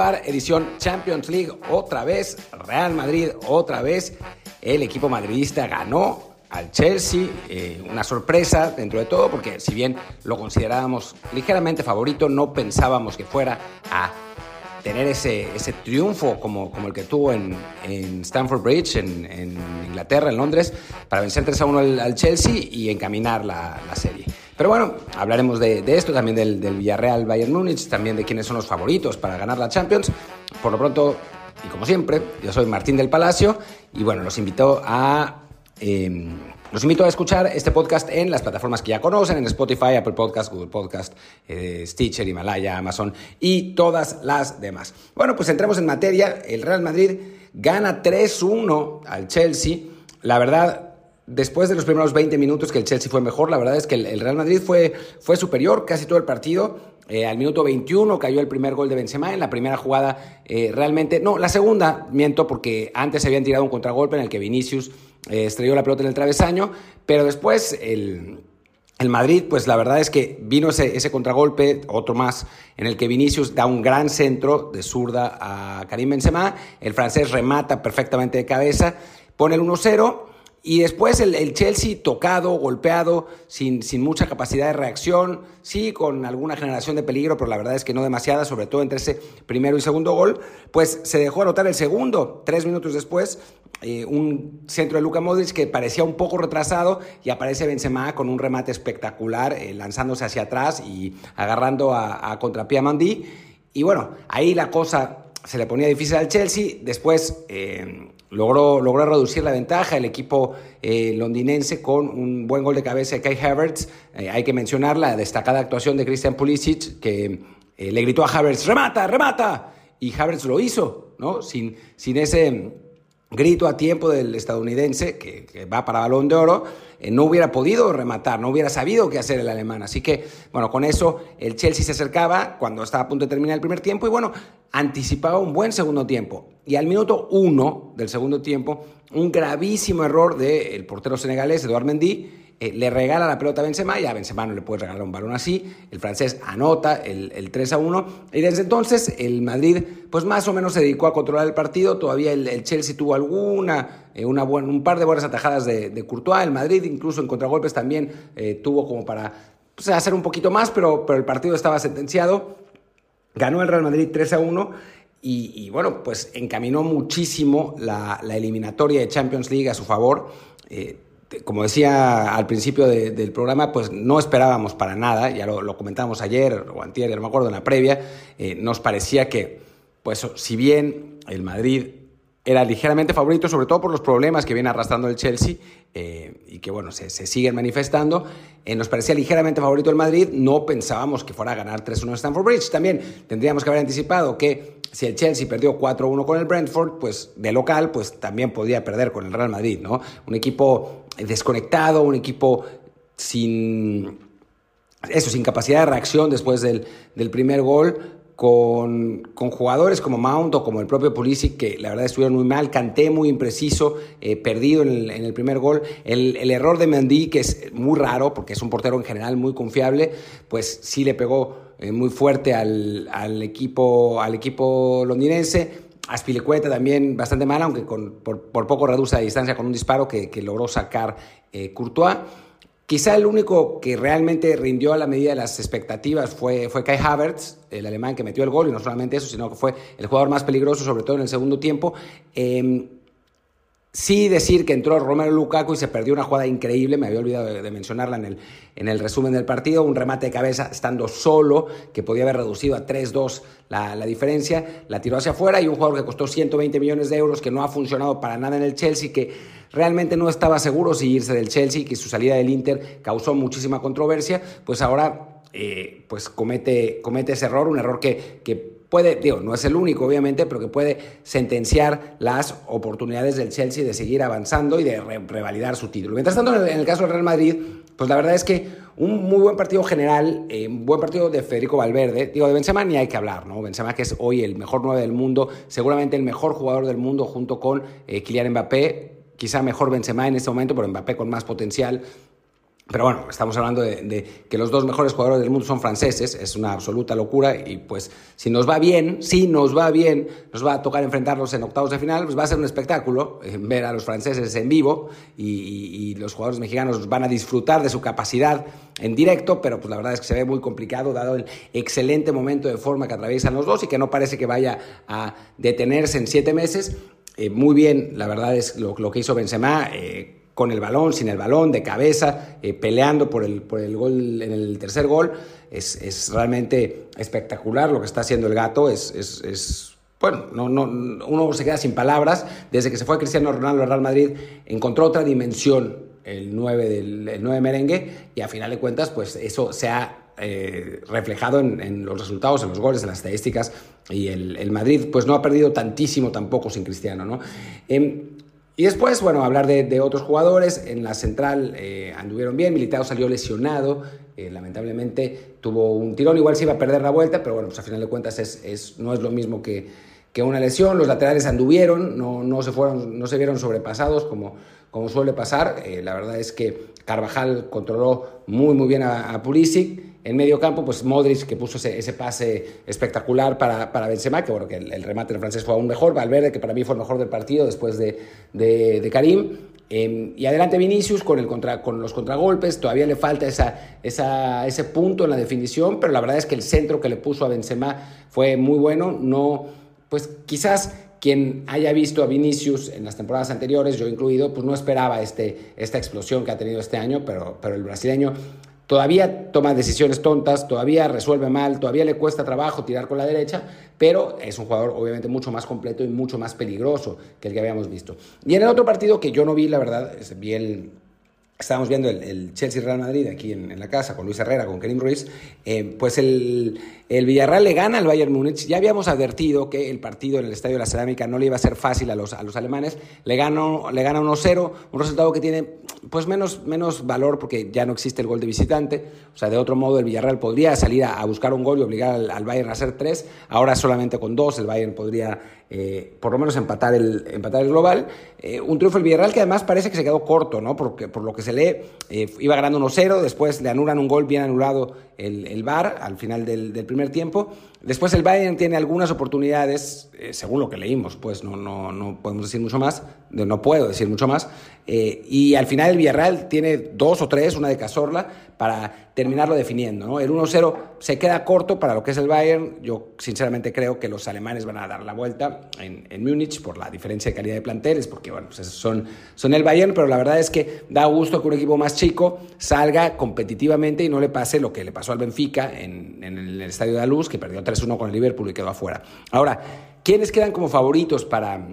Edición Champions League, otra vez, Real Madrid, otra vez. El equipo madridista ganó al Chelsea, eh, una sorpresa dentro de todo, porque si bien lo considerábamos ligeramente favorito, no pensábamos que fuera a tener ese, ese triunfo como, como el que tuvo en, en Stamford Bridge, en, Inglaterra, en Londres, para vencer 3 a 1 al, Chelsea y encaminar la, la serie. Pero bueno, hablaremos de, esto, también del, Villarreal Bayern Múnich, también de quiénes son los favoritos para ganar la Champions. Por lo pronto, y como siempre, yo soy Martín del Palacio y bueno, los invito a... Eh, los invito a escuchar este podcast en las plataformas que ya conocen, en Spotify, Apple Podcast, Google Podcast, eh, Stitcher, Himalaya, Amazon y todas las demás. Bueno, pues entremos en materia. El Real Madrid gana 3-1 al Chelsea. La verdad, después de los primeros 20 minutos que el Chelsea fue mejor, la verdad es que el, Real Madrid fue, fue superior casi todo el partido. Eh, al minuto 21 cayó el primer gol de Benzema en la primera jugada eh, realmente, no, la segunda, miento, porque antes se habían tirado un contragolpe en el que Vinicius eh, estrelló la pelota en el travesaño, pero después el, el Madrid, pues la verdad es que vino ese, ese, contragolpe, otro más, en el que Vinicius da un gran centro de zurda a Karim Benzema, el francés remata perfectamente de cabeza, pone el 1-0 y después el, Chelsea tocado, golpeado, sin, sin, mucha capacidad de reacción, sí, con alguna generación de peligro, pero la verdad es que no demasiada, sobre todo entre ese primero y segundo gol, pues se dejó anotar el segundo, tres minutos después, eh, un centro de Luka Modric que parecía un poco retrasado y aparece Benzema con un remate espectacular, eh, lanzándose hacia atrás y agarrando a, a contrapié. Y bueno, ahí la cosa se le ponía difícil al Chelsea, después... Eh, logró, logró reducir la ventaja el equipo eh, londinense con un buen gol de cabeza de Kai Havertz. Eh, hay que mencionar la destacada actuación de Christian Pulisic, que eh, le gritó a Havertz, remata, remata, y Havertz lo hizo, ¿no? Sin, sin ese grito a tiempo del estadounidense, que, va para balón de oro, no hubiera podido rematar, no hubiera sabido qué hacer el alemán. Así que, bueno, con eso el Chelsea se acercaba cuando estaba a punto de terminar el primer tiempo y, bueno, anticipaba un buen segundo tiempo. Y al minuto uno del segundo tiempo, un gravísimo error del portero senegalés, Eduard Mendy, eh, le regala la pelota a Benzema y a Benzema no le puede regalar un balón así. El francés anota el, el 3 a 1 y desde entonces el Madrid pues más o menos se dedicó a controlar el partido. Todavía el, Chelsea tuvo alguna, eh, una un par de buenas atajadas de, de, Courtois. El Madrid incluso en contragolpes también eh, tuvo como para pues, hacer un poquito más, pero, pero el partido estaba sentenciado. Ganó el Real Madrid 3 a 1 y, bueno, pues encaminó muchísimo la, eliminatoria de Champions League a su favor. Como decía al principio del programa, pues no esperábamos para nada, ya lo, comentábamos ayer o antier, no me acuerdo, en la previa, eh, nos parecía que, pues si bien el Madrid era ligeramente favorito, sobre todo por los problemas que viene arrastrando el Chelsea eh, y que, bueno, se, siguen manifestando. Eh, nos parecía ligeramente favorito el Madrid, no pensábamos que fuera a ganar 3-1 en Stamford Bridge. También tendríamos que haber anticipado que si el Chelsea perdió 4-1 con el Brentford, pues de local, pues también podía perder con el Real Madrid, ¿no? Un equipo desconectado, un equipo sin eso, sin capacidad de reacción después del, del primer gol, con, con, jugadores como Mount o como el propio Pulisic, que la verdad estuvieron muy mal, Canté muy impreciso, eh, perdido en el, primer gol. El, error de Mendy, que es muy raro, porque es un portero en general muy confiable, pues sí le pegó eh, muy fuerte al, equipo, al equipo londinense. Aspilicueta también bastante mal, aunque con, por, por, poco reduce la distancia con un disparo que, que logró sacar eh, Courtois. Quizá el único que realmente rindió a la medida de las expectativas fue, fue Kai Havertz, el alemán que metió el gol, y no solamente eso, sino que fue el jugador más peligroso, sobre todo en el segundo tiempo. Eh, Sí decir que entró Romero Lukaku y se perdió una jugada increíble, me había olvidado de, mencionarla en el, en el, resumen del partido, un remate de cabeza estando solo, que podía haber reducido a 3-2 la, la, diferencia, la tiró hacia afuera y un jugador que costó 120 millones de euros, que no ha funcionado para nada en el Chelsea, que realmente no estaba seguro si irse del Chelsea, que su salida del Inter causó muchísima controversia, pues ahora eh, pues comete, comete ese error, un error que, que puede, digo, no es el único obviamente, pero que puede sentenciar las oportunidades del Chelsea de seguir avanzando y de revalidar su título. Mientras tanto, en el, caso del Real Madrid, pues la verdad es que un muy buen partido general, eh, un buen partido de Federico Valverde, digo, de Benzema ni hay que hablar, ¿no? Benzema que es hoy el mejor 9 del mundo, seguramente el mejor jugador del mundo junto con eh, Kylian Mbappé, quizá mejor Benzema en este momento, pero Mbappé con más potencial, pero bueno, estamos hablando de, que los dos mejores jugadores del mundo son franceses, es una absoluta locura y pues si nos va bien, si nos va bien, nos va a tocar enfrentarlos en octavos de final, pues va a ser un espectáculo eh, ver a los franceses en vivo y, los jugadores mexicanos van a disfrutar de su capacidad en directo, pero pues la verdad es que se ve muy complicado dado el excelente momento de forma que atraviesan los dos y que no parece que vaya a detenerse en siete meses. Eh, muy bien, la verdad es lo, lo que hizo Benzema. Eh, con el balón, sin el balón, de cabeza, eh, peleando por el, por el gol en el tercer gol. Es, es, realmente espectacular lo que está haciendo el gato. Es, es, es bueno, no, no, uno se queda sin palabras. Desde que se fue Cristiano Ronaldo al Real Madrid, encontró otra dimensión el 9 del el 9 merengue y a final de cuentas, pues eso se ha eh, reflejado en, en, los resultados, en los goles, en las estadísticas y el, el, Madrid pues no ha perdido tantísimo tampoco sin Cristiano, ¿no? Eh, y después, bueno, hablar de, otros jugadores. En la central eh, anduvieron bien. Militao salió lesionado. Eh, lamentablemente tuvo un tirón. Igual se iba a perder la vuelta, pero bueno, pues a final de cuentas es, es, no es lo mismo que, que una lesión. Los laterales anduvieron, no, no, se, fueron, no se vieron sobrepasados como, como suele pasar. Eh, la verdad es que Carvajal controló muy, muy bien a, a Pulisic. En medio campo, pues Modric, que puso ese, pase espectacular para, para Benzema, que bueno, que el, remate del francés fue aún mejor. Valverde, que para mí fue el mejor del partido después de, de, Karim. Em, y adelante Vinicius con, el contra, con los contragolpes, todavía le falta esa, esa, ese punto en la definición, pero la verdad es que el centro que le puso a Benzema fue muy bueno. No, pues quizás quien haya visto a Vinicius en las temporadas anteriores, yo incluido, pues no esperaba este, esta explosión que ha tenido este año, pero, pero el brasileño Todavía toma decisiones tontas, todavía resuelve mal, todavía le cuesta trabajo tirar con la derecha, pero es un jugador obviamente mucho más completo y mucho más peligroso que el que habíamos visto. Y en el otro partido que yo no vi, la verdad, vi el, estábamos viendo el, Chelsea-Real Madrid aquí en, la casa con Luis Herrera, con Kerim Ruiz, eh, pues el, el, Villarreal le gana al Bayern Múnich. Ya habíamos advertido que el partido en el Estadio de la Cerámica no le iba a ser fácil a los, a los alemanes. Le, ganó, le gana 1-0, un resultado que tiene pues menos, menos valor porque ya no existe el gol de visitante. O sea, de otro modo el Villarreal podría salir a, buscar un gol y obligar al, Bayern a hacer tres. Ahora solamente con dos el Bayern podría eh, por lo menos empatar el, empatar el global. Eh, un triunfo del Villarreal que además parece que se quedó corto, ¿no? Porque, por lo que se lee, eh, iba ganando 1-0, después le anulan un gol bien anulado el, el VAR al final del, del primer tiempo. Después el Bayern tiene algunas oportunidades, eh, según lo que leímos, pues no, no, no podemos decir mucho más, no puedo decir mucho más, eh, y al final el Villarreal tiene dos o tres, una de Cazorla, para terminarlo definiendo. ¿no? El 1-0 se queda corto para lo que es el Bayern. Yo sinceramente creo que los alemanes van a dar la vuelta en, en Múnich por la diferencia de calidad de planteles, porque bueno, pues son, son el Bayern, pero la verdad es que da gusto que un equipo más chico salga competitivamente y no le pase lo que le pasó al Benfica en, en el Estadio de la Luz, que perdió 3-1 con el Liverpool y quedó afuera. Ahora, ¿quiénes quedan como favoritos para,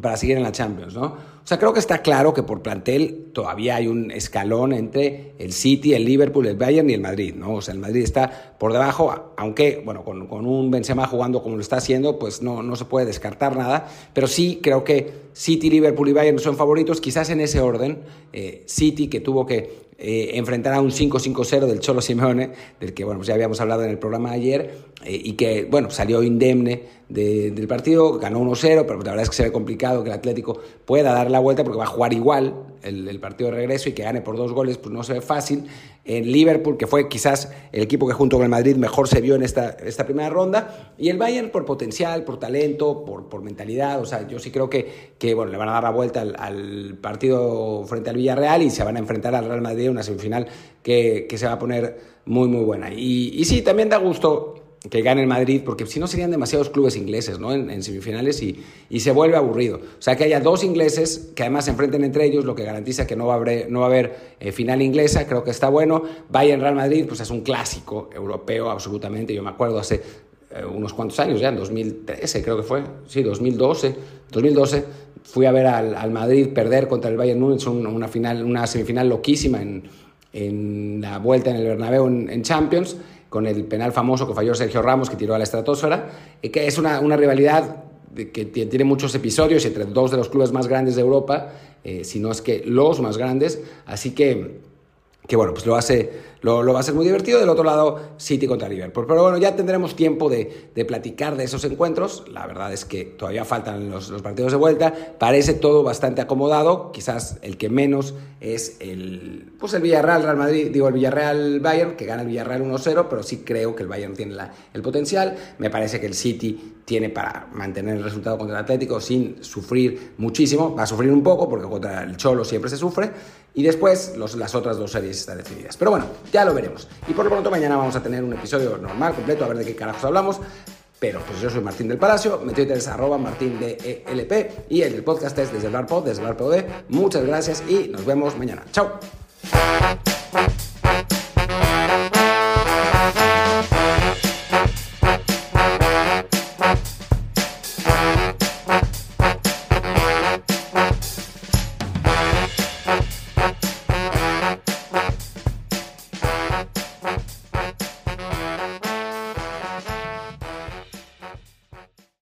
para seguir en la Champions, ¿no? O sea, creo que está claro que por plantel todavía hay un escalón entre el City, el Liverpool, el Bayern y el Madrid, ¿no? O sea, el Madrid está por debajo, aunque, bueno, con, con un Benzema jugando como lo está haciendo, pues no, no se puede descartar nada, pero sí creo que City, Liverpool y Bayern son favoritos, quizás en ese orden. Eh, City, que tuvo que eh, enfrentará un 5-5-0 del Cholo Simeone, del que bueno, pues ya habíamos hablado en el programa ayer, eh, y que bueno, salió indemne del partido, ganó 1-0, pero la verdad es que se ve complicado que el Atlético pueda dar la vuelta porque va a jugar igual el, el, partido de regreso y que gane por dos goles, pues no se ve fácil. En Liverpool, que fue quizás el equipo que junto con el Madrid mejor se vio en esta, esta primera ronda, y el Bayern por potencial, por talento, por, por mentalidad, o sea, yo sí creo que, que bueno, le van a dar la vuelta al, al partido frente al Villarreal y se van a enfrentar al Real Madrid una semifinal que, que, se va a poner muy, muy buena. Y, y sí, también da gusto que gane el Madrid, porque si no serían demasiados clubes ingleses ¿no? en, semifinales y, y, se vuelve aburrido. O sea, que haya dos ingleses que además se enfrenten entre ellos, lo que garantiza que no va a haber, no va a haber eh, final inglesa, creo que está bueno. Bayern Real Madrid, pues es un clásico europeo absolutamente. Yo me acuerdo hace eh, unos cuantos años ya, en 2013 creo que fue, sí, 2012, 2012 fui a ver al, al Madrid perder contra el Bayern Múnich una, final, una semifinal loquísima en, en la vuelta en el Bernabéu en Champions con el penal famoso que falló Sergio Ramos, que tiró a la estratosfera, y que es una, una rivalidad que tiene muchos episodios entre dos de los clubes más grandes de Europa, eh, si no es que los más grandes, así que que bueno, pues lo lo, va a ser muy divertido. Del otro lado, City contra Liverpool. Pero bueno, ya tendremos tiempo de, platicar de esos encuentros. La verdad es que todavía faltan los, partidos de vuelta. Parece todo bastante acomodado. Quizás el que menos es el, pues el Villarreal, Real Madrid, digo el Villarreal Bayern, que gana el Villarreal 1-0, pero sí creo que el Bayern tiene el potencial. Me parece que el City tiene para mantener el resultado contra el Atlético sin sufrir muchísimo. Va a sufrir un poco porque contra el Cholo siempre se sufre. Y después las otras dos series están definidas. Pero bueno, ya lo veremos. Y por lo pronto mañana vamos a tener un episodio normal, completo, a ver de qué carajos hablamos. Pero pues yo soy Martín del Palacio, mi Twitter es arroba martín de ELP y el del podcast es desde el Bar desde el Bar Muchas gracias y nos vemos mañana. Chao.